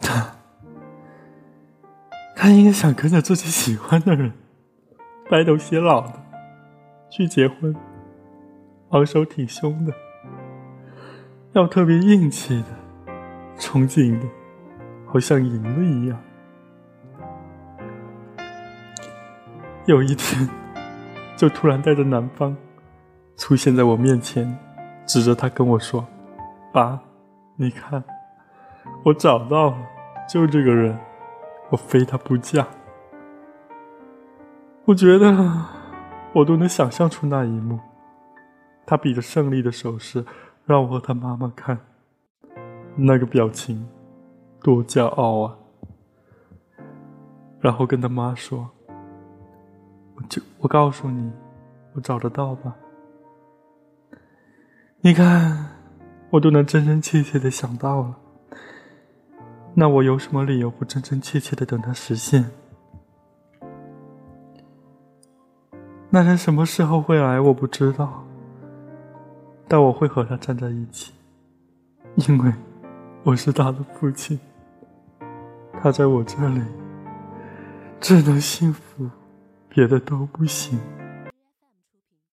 他，他应该想跟着自己喜欢的人，白头偕老的，去结婚，昂首挺胸的，要特别硬气的，憧憬的，好像赢了一样。有一天，就突然带着男方出现在我面前，指着他跟我说：“爸，你看，我找到了，就这个人，我非他不嫁。”我觉得我都能想象出那一幕，他比着胜利的手势让我和他妈妈看，那个表情多骄傲啊！然后跟他妈说。我就我告诉你，我找得到吧？你看，我都能真真切切的想到了。那我有什么理由不真真切切的等它实现？那人什么时候会来，我不知道。但我会和他站在一起，因为我是他的父亲。他在我这里，只能幸福。别的都不行。